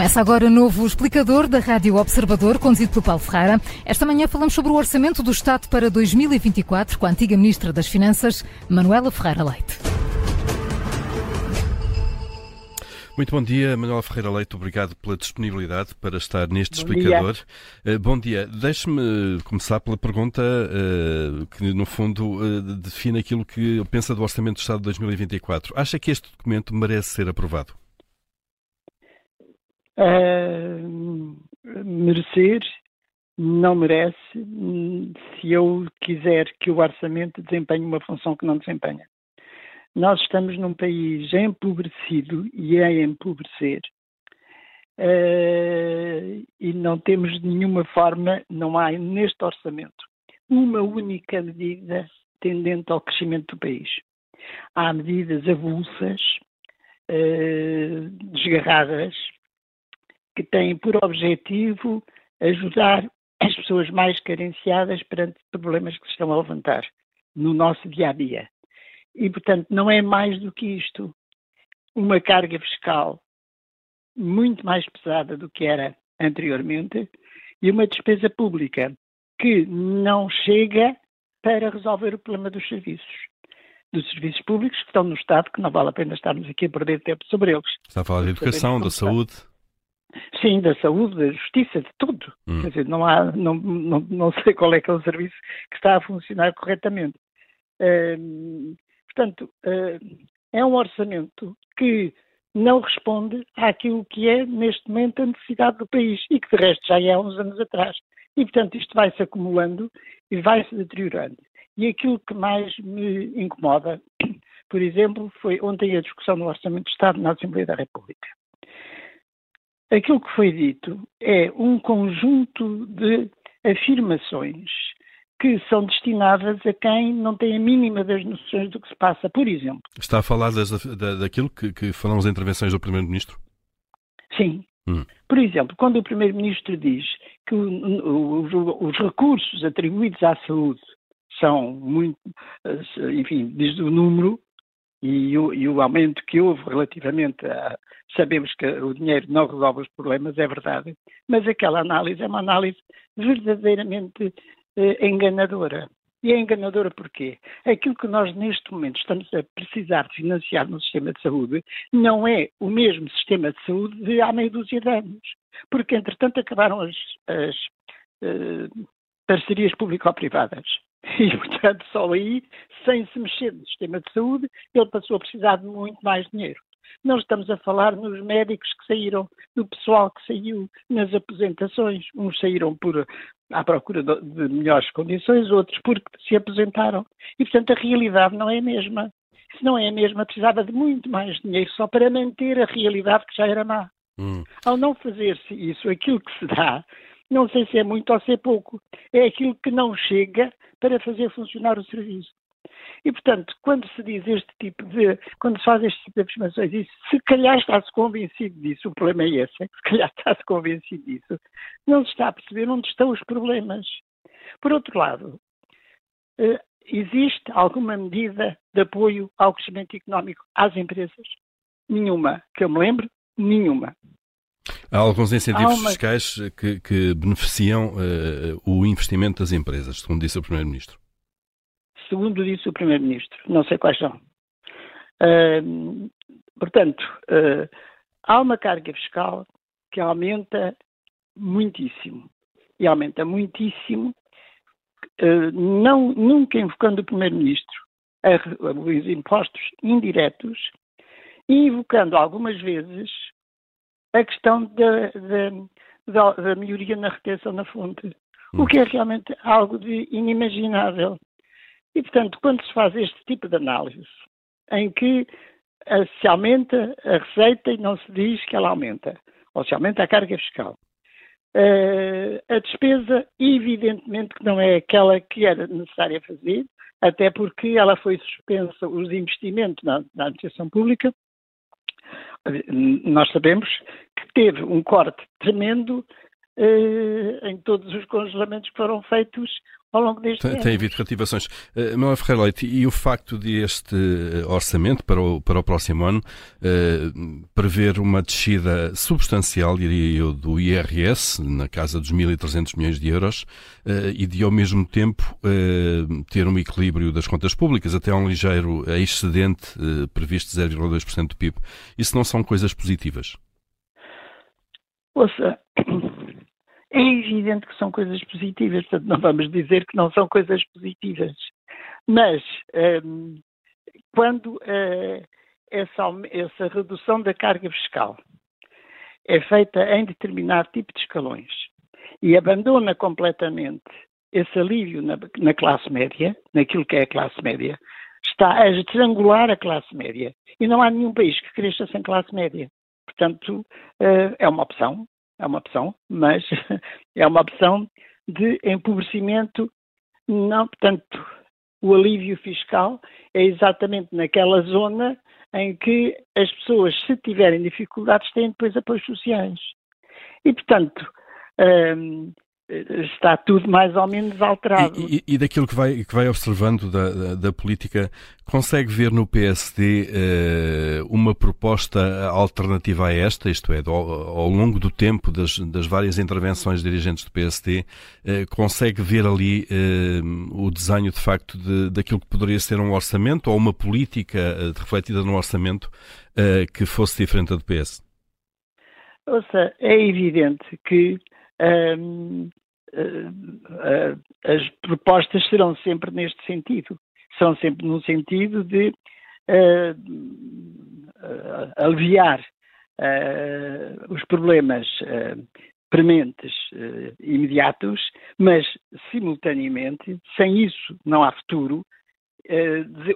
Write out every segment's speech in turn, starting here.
Começa agora o novo explicador da Rádio Observador, conduzido pelo Paulo Ferreira. Esta manhã falamos sobre o orçamento do Estado para 2024 com a antiga Ministra das Finanças, Manuela Ferreira Leite. Muito bom dia, Manuela Ferreira Leite. Obrigado pela disponibilidade para estar neste bom explicador. Dia. Uh, bom dia. Deixe-me começar pela pergunta uh, que, no fundo, uh, define aquilo que pensa do Orçamento do Estado de 2024. Acha que este documento merece ser aprovado? Uh, merecer não merece se eu quiser que o orçamento desempenhe uma função que não desempenha. Nós estamos num país empobrecido e é empobrecer. Uh, e não temos de nenhuma forma, não há neste orçamento uma única medida tendente ao crescimento do país. Há medidas avulsas, uh, desgarradas, que têm por objetivo ajudar as pessoas mais carenciadas perante problemas que se estão a levantar no nosso dia a dia. E, portanto, não é mais do que isto. Uma carga fiscal muito mais pesada do que era anteriormente e uma despesa pública que não chega para resolver o problema dos serviços. Dos serviços públicos que estão no Estado, que não vale a pena estarmos aqui a perder tempo sobre eles. Está a falar de educação, da saúde? Sim, da saúde, da justiça, de tudo. Hum. Quer dizer, não, há, não, não, não sei qual é que é o serviço que está a funcionar corretamente. Uh, portanto, uh, é um orçamento que não responde àquilo que é, neste momento, a necessidade do país e que, de resto, já é há uns anos atrás. E, portanto, isto vai-se acumulando e vai-se deteriorando. E aquilo que mais me incomoda, por exemplo, foi ontem a discussão do Orçamento de Estado na Assembleia da República. Aquilo que foi dito é um conjunto de afirmações que são destinadas a quem não tem a mínima das noções do que se passa. Por exemplo. Está a falar das, da, daquilo que, que foram as intervenções do Primeiro-Ministro? Sim. Hum. Por exemplo, quando o Primeiro-Ministro diz que o, o, os recursos atribuídos à saúde são muito, enfim, diz o número, e o, e o, aumento que houve relativamente a. Sabemos que o dinheiro não resolve os problemas, é verdade, mas aquela análise é uma análise verdadeiramente eh, enganadora. E é enganadora porquê? Aquilo que nós neste momento estamos a precisar de financiar no sistema de saúde não é o mesmo sistema de saúde de há meia dúzia de anos. Porque, entretanto, acabaram as, as uh, parcerias público-privadas. E, portanto, só aí, sem se mexer no sistema de saúde, ele passou a precisar de muito mais dinheiro. Não estamos a falar nos médicos que saíram, no pessoal que saiu, nas aposentações. Uns saíram por à procura de, de melhores condições, outros porque se aposentaram. E, portanto, a realidade não é a mesma. Se não é a mesma, precisava de muito mais dinheiro só para manter a realidade que já era má. Hum. Ao não fazer-se isso, aquilo que se dá, não sei se é muito ou se é pouco, é aquilo que não chega para fazer funcionar o serviço. E, portanto, quando se diz este tipo de, quando se faz este tipo de afirmações, se calhar está-se convencido disso, o problema é esse, é se calhar está-se convencido disso, não se está a perceber onde estão os problemas. Por outro lado, eh, existe alguma medida de apoio ao crescimento económico às empresas? Nenhuma. Que eu me lembro, nenhuma. Há alguns incentivos uma... fiscais que, que beneficiam uh, o investimento das empresas, segundo disse o Primeiro-Ministro. Segundo disse o Primeiro-Ministro, não sei quais são. Uh, portanto, uh, há uma carga fiscal que aumenta muitíssimo. E aumenta muitíssimo, não, nunca invocando o Primeiro-Ministro os impostos indiretos e invocando algumas vezes a questão da, da, da, da melhoria na retenção na fonte, hum. o que é realmente algo de inimaginável. E, portanto, quando se faz este tipo de análise, em que uh, se aumenta a receita e não se diz que ela aumenta, ou se aumenta a carga fiscal, uh, a despesa, evidentemente, que não é aquela que era necessária fazer, até porque ela foi suspensa, os investimentos na, na administração pública, nós sabemos que teve um corte tremendo em todos os congelamentos que foram feitos ao longo deste tem, ano. Tem havido rativações. Uh, Manuel Ferreira Leite, e o facto de este eh, orçamento para o, para o próximo ano uh, prever uma descida substancial, diria eu, do IRS, na casa dos 1.300 milhões de euros, uh, e de ao mesmo tempo ter um equilíbrio das contas públicas, até um ligeiro excedente previsto de 0,2% do PIB. Isso não são coisas positivas? Ouça, é evidente que são coisas positivas, portanto, não vamos dizer que não são coisas positivas. Mas, um, quando uh, essa, essa redução da carga fiscal é feita em determinado tipo de escalões e abandona completamente esse alívio na, na, classe média, naquilo que é a classe média, está a estrangular a classe média. E não há nenhum país que cresça sem classe média. Portanto, uh, é uma opção, é uma opção, mas é uma opção de empobrecimento, não, portanto, o alívio fiscal é exatamente naquela zona em que as pessoas, se tiverem dificuldades, têm depois apoios sociais. E, portanto, hum, está tudo mais ou menos alterado. E, e, e daquilo que vai, que vai observando da, da, da política, consegue ver no PSD eh, uma proposta alternativa a esta, isto é, ao, ao longo do tempo das, das, várias intervenções de dirigentes do PSD, eh, consegue ver ali uh, o desenho de facto de, daquilo que poderia ser um orçamento ou uma política refletida no orçamento que fosse diferente da do PS? Ouça, é evidente que eh, eh, as propostas serão sempre neste sentido. Serão sempre no sentido de uh, aliviar os problemas prementes imediatos, mas simultaneamente, sem isso não há futuro,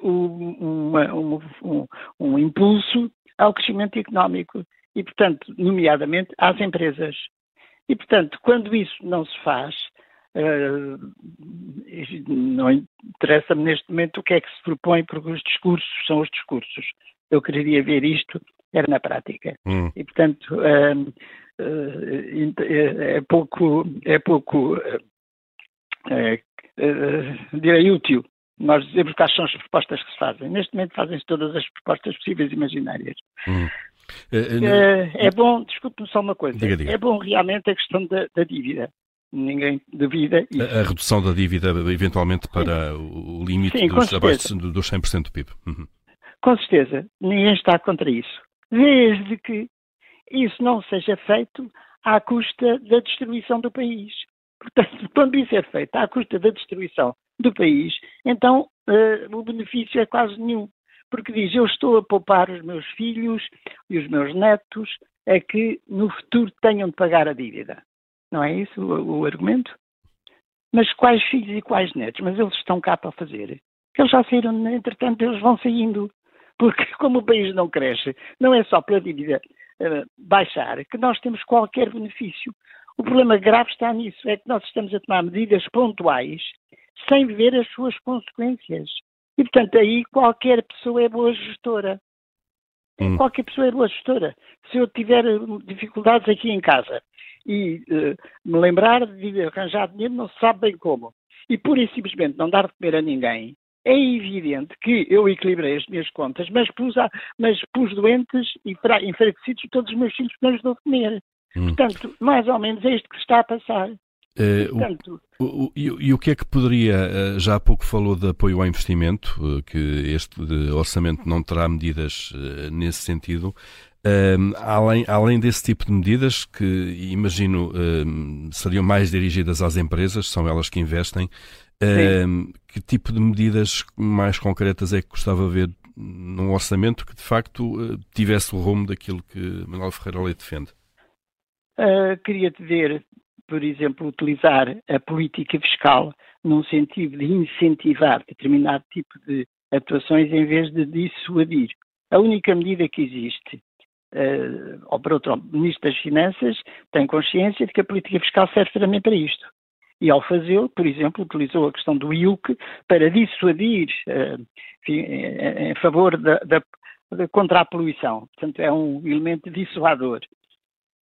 um, um, um impulso ao crescimento económico e, portanto, nomeadamente às empresas. E, portanto, quando isso não se faz, uh, não interessa-me neste momento o que é que se propõe, porque os discursos são os discursos. Eu queria ver isto, era na prática. Hum. E, portanto, uh, uh, é pouco, é pouco direi útil nós dizemos quais são as propostas que se fazem. Neste momento fazem-se todas as propostas possíveis e imaginárias. Hum. É, é bom, desculpe-me só uma coisa, diga, diga. é bom realmente a questão da, da dívida. Ninguém duvida. Isso. A, redução da dívida, eventualmente, para Sim. o limite Sim, dos, abaixo dos 100% do PIB. Uhum. Com certeza, ninguém está contra isso. Desde que isso não seja feito à custa da destruição do país. Portanto, quando isso é feito à custa da destruição do país, então uh, o benefício é quase nenhum porque diz: Eu estou a poupar os meus filhos e os meus netos a que no futuro tenham de pagar a dívida. Não é isso o, o argumento? Mas quais filhos e quais netos? Mas eles estão cá para fazer. Eles já saíram, entretanto, eles vão saindo. Porque, como o país não cresce, não é só pela dívida uh, baixar que nós temos qualquer benefício. O problema grave está nisso, é que nós estamos a tomar medidas pontuais sem ver as suas consequências. E, portanto, aí qualquer pessoa é boa gestora. Hum. Qualquer pessoa é boa gestora. Se eu tiver dificuldades aqui em casa e uh, me lembrar de arranjar dinheiro, não se sabe bem como, e pura e simplesmente não dar de comer a ninguém, é evidente que eu equilibrei as minhas contas, mas pus, a, mas pus doentes e enfraquecidos todos os meus filhos que não lhes dou de comer. Hum. Portanto, mais ou menos é isto que está a passar. Uh, Portanto, o, o, e, e, o que é que poderia, uh, já há pouco falou de apoio ao investimento, uh, que este orçamento não terá medidas nesse sentido. além, além desse tipo de medidas, que imagino seriam mais dirigidas às empresas, são elas que investem, que tipo de medidas mais concretas é que gostava de ver num orçamento que de facto tivesse o rumo daquilo que Manuel Ferreira Leite defende? queria-te ver por exemplo, utilizar a política fiscal num sentido de incentivar determinado tipo de atuações em vez de dissuadir. A única medida que existe, uh, ou por outro, o Ministro das Finanças tem consciência de que a política fiscal serve também para isto. E ao fazê-lo, por exemplo, utilizou a questão do IUC para dissuadir uh, enfim, em, em, favor da, da, da, contra a poluição. Portanto, é um elemento dissuador.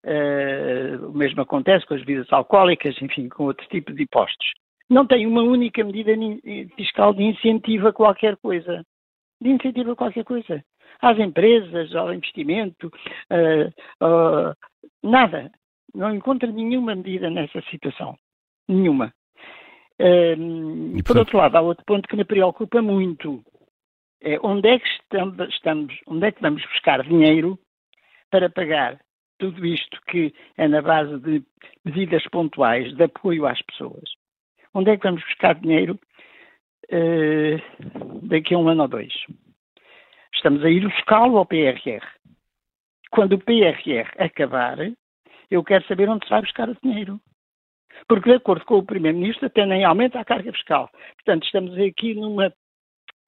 Uh, o mesmo acontece com as bebidas alcoólicas, enfim, com outro tipo de impostos. Não tem uma única medida fiscal de incentivo a qualquer coisa. De incentivo a qualquer coisa. Às empresas, ao investimento, uh, uh, nada. Não encontra nenhuma medida nessa situação. Nenhuma. Um, por outro lado, há outro ponto que me preocupa muito. É onde é que estamos, onde é que vamos buscar dinheiro para pagar tudo isto que é na base de medidas pontuais de apoio às pessoas? Onde é que vamos buscar dinheiro uh, daqui a um ano ou dois? Estamos a ir buscá-lo ao PRR. Quando o PRR acabar, eu quero saber onde se vai buscar o dinheiro porque, de acordo com o Primeiro-Ministro, até nem aumenta a carga fiscal. Portanto, estamos aqui numa,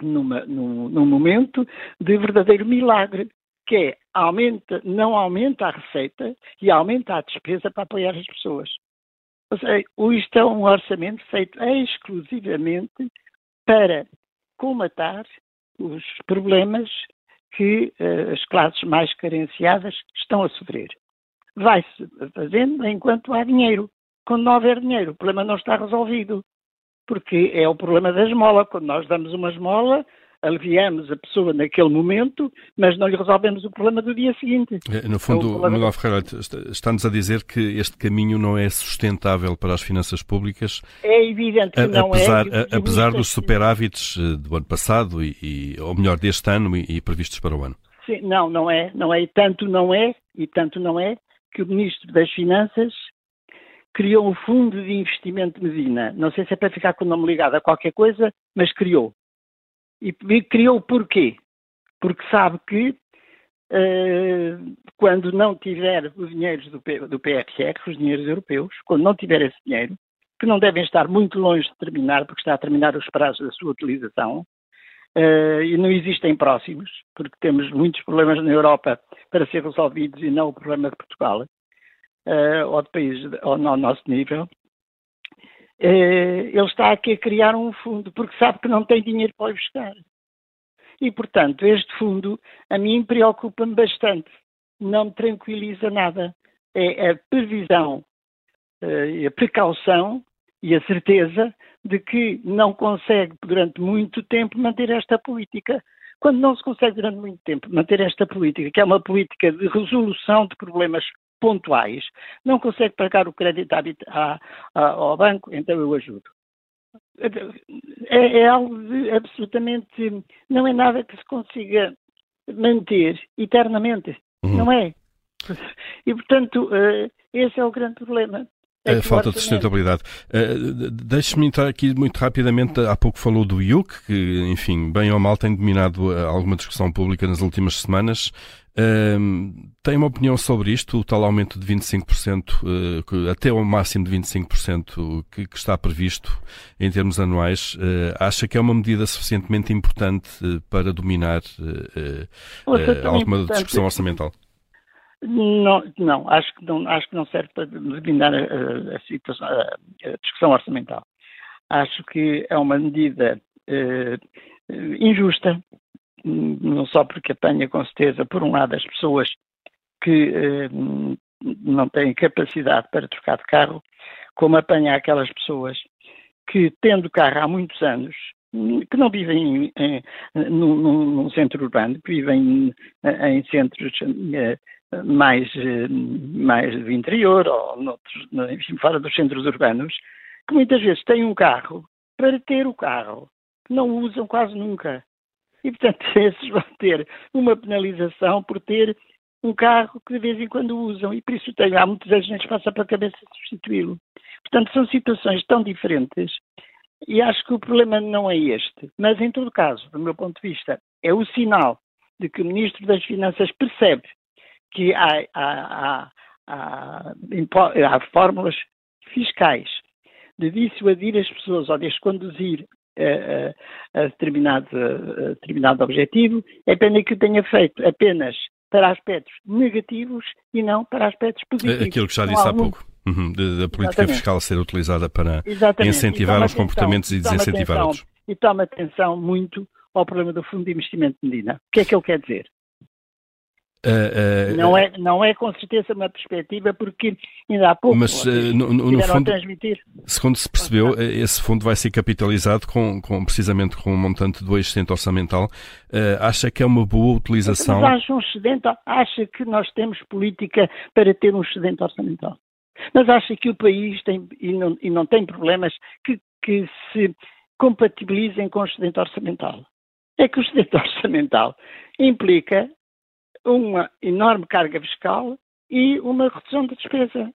numa, num, num momento de verdadeiro milagre, que é aumenta, não aumenta a receita e aumenta a despesa para apoiar as pessoas. Ou seja, isto é um orçamento feito exclusivamente para comatar os problemas que uh, as classes mais carenciadas estão a sofrer. Vai-se fazendo enquanto há dinheiro quando não houver dinheiro. O problema não está resolvido. Porque é o problema da esmola. Quando nós damos uma esmola, aliviamos a pessoa naquele momento, mas não lhe resolvemos o problema do dia seguinte. É, no fundo, é Manuel Ferreira, está-nos a dizer que este caminho não é sustentável para as finanças públicas. É evidente que não é, apesar, é. Apesar dos superávites eh, do ano passado, e, e, ou melhor, deste ano e, e previstos para o ano. Sim, não, não é, não é, e tanto não é, e tanto não é, que o Ministro das Finanças criou um fundo de investimento de Medina. Não sei se é para ficar com o nome ligado a qualquer coisa, mas criou. E criou porquê? Porque sabe que uh, quando não tiver os dinheiros do, do PRR, os dinheiros europeus, quando não tiver esse dinheiro, que não devem estar muito longe de terminar, porque está a terminar os prazos da sua utilização, uh, e não existem próximos, porque temos muitos problemas na Europa para ser resolvidos e não o problema de Portugal uh, ou de países ao nosso nível, ele está aqui a criar um fundo, porque sabe que não tem dinheiro para buscar. E, portanto, este fundo a mim preocupa-me bastante. Não me tranquiliza nada. É a previsão, uh, a precaução e a certeza de que não consegue durante muito tempo manter esta política. Quando não se consegue durante muito tempo manter esta política, que é uma política de resolução de problemas pontuais, não consegue pagar o crédito à, à, ao banco, então eu ajudo. É, é algo de, absolutamente. Não é nada que se consiga manter eternamente. Uhum. Não é? E, portanto, uh, esse é o grande problema. É a falta de sustentabilidade. Uh, Deixe-me entrar aqui muito rapidamente. Há pouco falou do IUC, que, enfim, bem ou mal tem dominado eh, alguma discussão pública nas últimas semanas. Uh, tem uma opinião sobre isto, o tal aumento de 25%, uh, até o máximo de 25% que, que, está previsto em termos anuais, acha que é uma medida suficientemente importante para dominar alguma discussão orçamental? Não, não, acho que não, acho que não serve para determinar a, a, situação, a, a discussão orçamental. Acho que é uma medida eh, injusta, não só porque apanha com certeza, por um lado, as pessoas que eh, não têm capacidade para trocar de carro, como apanha aquelas pessoas que, tendo carro há muitos anos, que não vivem em, em, num, num, centro urbano, que vivem em, em centros eh, mais, eh, mais do interior ou noutros, enfim, fora dos centros urbanos, que muitas vezes têm um carro para ter o carro, que não usam quase nunca. E, portanto, esses vão ter uma penalização por ter um carro que de vez em quando usam, e por isso tem, há vezes que passa para a cabeça substituí-lo. Portanto, são situações tão diferentes e acho que o problema não é este. Mas, em todo caso, do meu ponto de vista, é o sinal de que o Ministro das Finanças percebe que há, há, há, há fórmulas fiscais de dissuadir as pessoas ou de as conduzir a, a, a, determinado, a, determinado objetivo, é pena que o tenha feito apenas para aspectos negativos e não para aspectos positivos. Aquilo que já disse há pouco. Uhum, da política Exatamente. fiscal ser utilizada para Exatamente. incentivar os comportamentos e desincentivar atenção, outros. E toma atenção muito ao problema do Fundo de Investimento de Medina. O que é que ele quer dizer? Uh, uh, não, é, não é com certeza uma perspectiva, porque ainda há pouco mas, uh, no, no fundo, transmitir. segundo se percebeu, esse fundo vai ser capitalizado com, com precisamente com um montante do excedente orçamental. acha que é uma boa utilização? Mas acha, um excedente, acha que nós temos política para ter um excedente orçamental? Mas acha que o país tem, e não, e não tem problemas que, que se compatibilizem com o excedente orçamental? É que o excedente orçamental implica uma enorme carga fiscal e uma redução da despesa.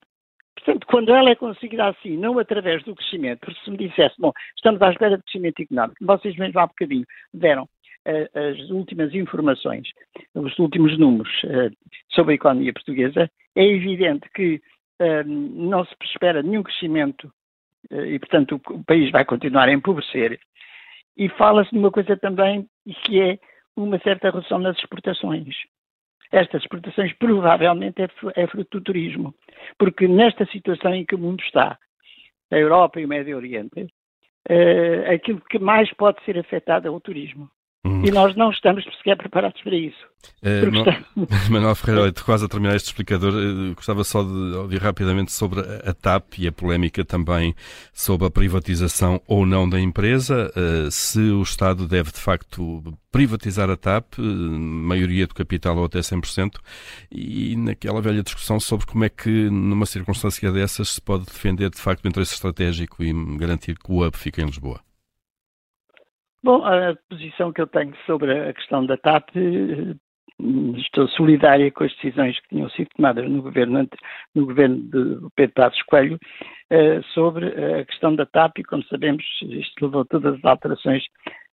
Portanto, quando ela é conseguida assim, não através do crescimento, porque se me dissesse, bom, estamos à espera de crescimento económico, vocês mesmo há bocadinho deram uh, as últimas informações, os últimos números uh, sobre a economia portuguesa, é evidente que uh, não se espera nenhum crescimento e, portanto, o, país vai continuar a empobrecer. E fala-se de uma coisa também que é uma certa redução nas exportações estas exportações provavelmente é, é fruto do turismo. Porque nesta situação em que o mundo está, a Europa e o Médio Oriente, uh, aquilo que mais pode ser afetado é o turismo. Hum. E nós não estamos sequer preparados para isso. Uh, Manuel Ferreira quase a terminar este explicador, uh, gostava só de ouvir rapidamente sobre a TAP e a polémica também sobre a privatização ou não da empresa. Uh, se o Estado deve, de facto, privatizar a TAP, maioria do capital ou até 100%, e naquela velha discussão sobre como é que, numa circunstância dessas, se pode defender, de facto, o interesse estratégico e garantir que o hub fique em Lisboa. Bom, a posição que eu tenho sobre a questão da TAP, eh, estou solidária com as decisões que tinham sido tomadas no governo, no governo de Pedro Passos Coelho eh, sobre a questão da TAP e, como sabemos, isto levou todas as alterações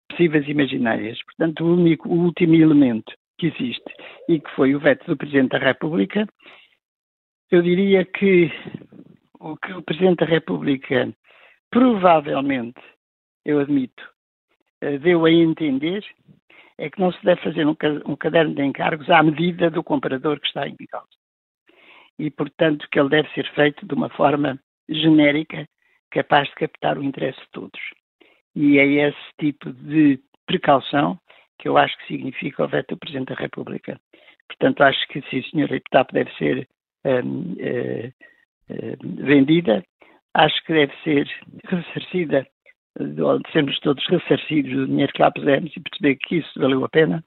possíveis e imaginárias. Portanto, o, único, o último elemento que existe e que foi o veto do Presidente da República, eu diria que o que o Presidente da República provavelmente, eu admito, deu a entender é que não se deve fazer um, caderno de encargos à medida do comprador que está em causa. E, portanto, que ele deve ser feito de uma forma genérica, capaz de captar o interesse de todos. E é esse tipo de precaução que eu acho que significa o veto do Presidente da República. Portanto, acho que se a senhora Iptap deve ser um, uh, uh, vendida, acho que deve ser ressarcida de sermos todos ressarcidos do dinheiro que lá pusemos e perceber que isso valeu a pena.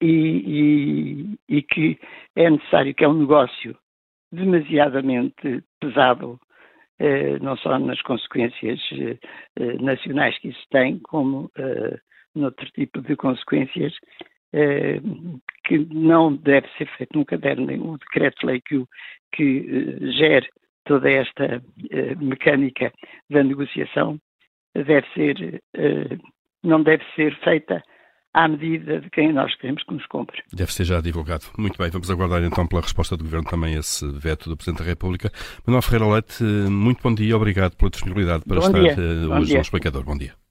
E, e, e que é necessário que é um negócio demasiadamente pesado, eh, não só nas consequências eh, eh, nacionais que isso tem, como eh, noutro tipo de consequências, eh, que não deve ser feito num caderno, o decreto-lei que, que eh, gere toda esta uh, mecânica da negociação deve ser, uh, não deve ser feita à medida de quem nós queremos que nos compre. Deve ser já divulgado. Muito bem, vamos aguardar então pela resposta do Governo também a esse veto do Presidente da República. Manuel Ferreira Leite, muito bom dia, obrigado pela disponibilidade para bom estar dia. Eh, hoje no Explicador. Bom dia.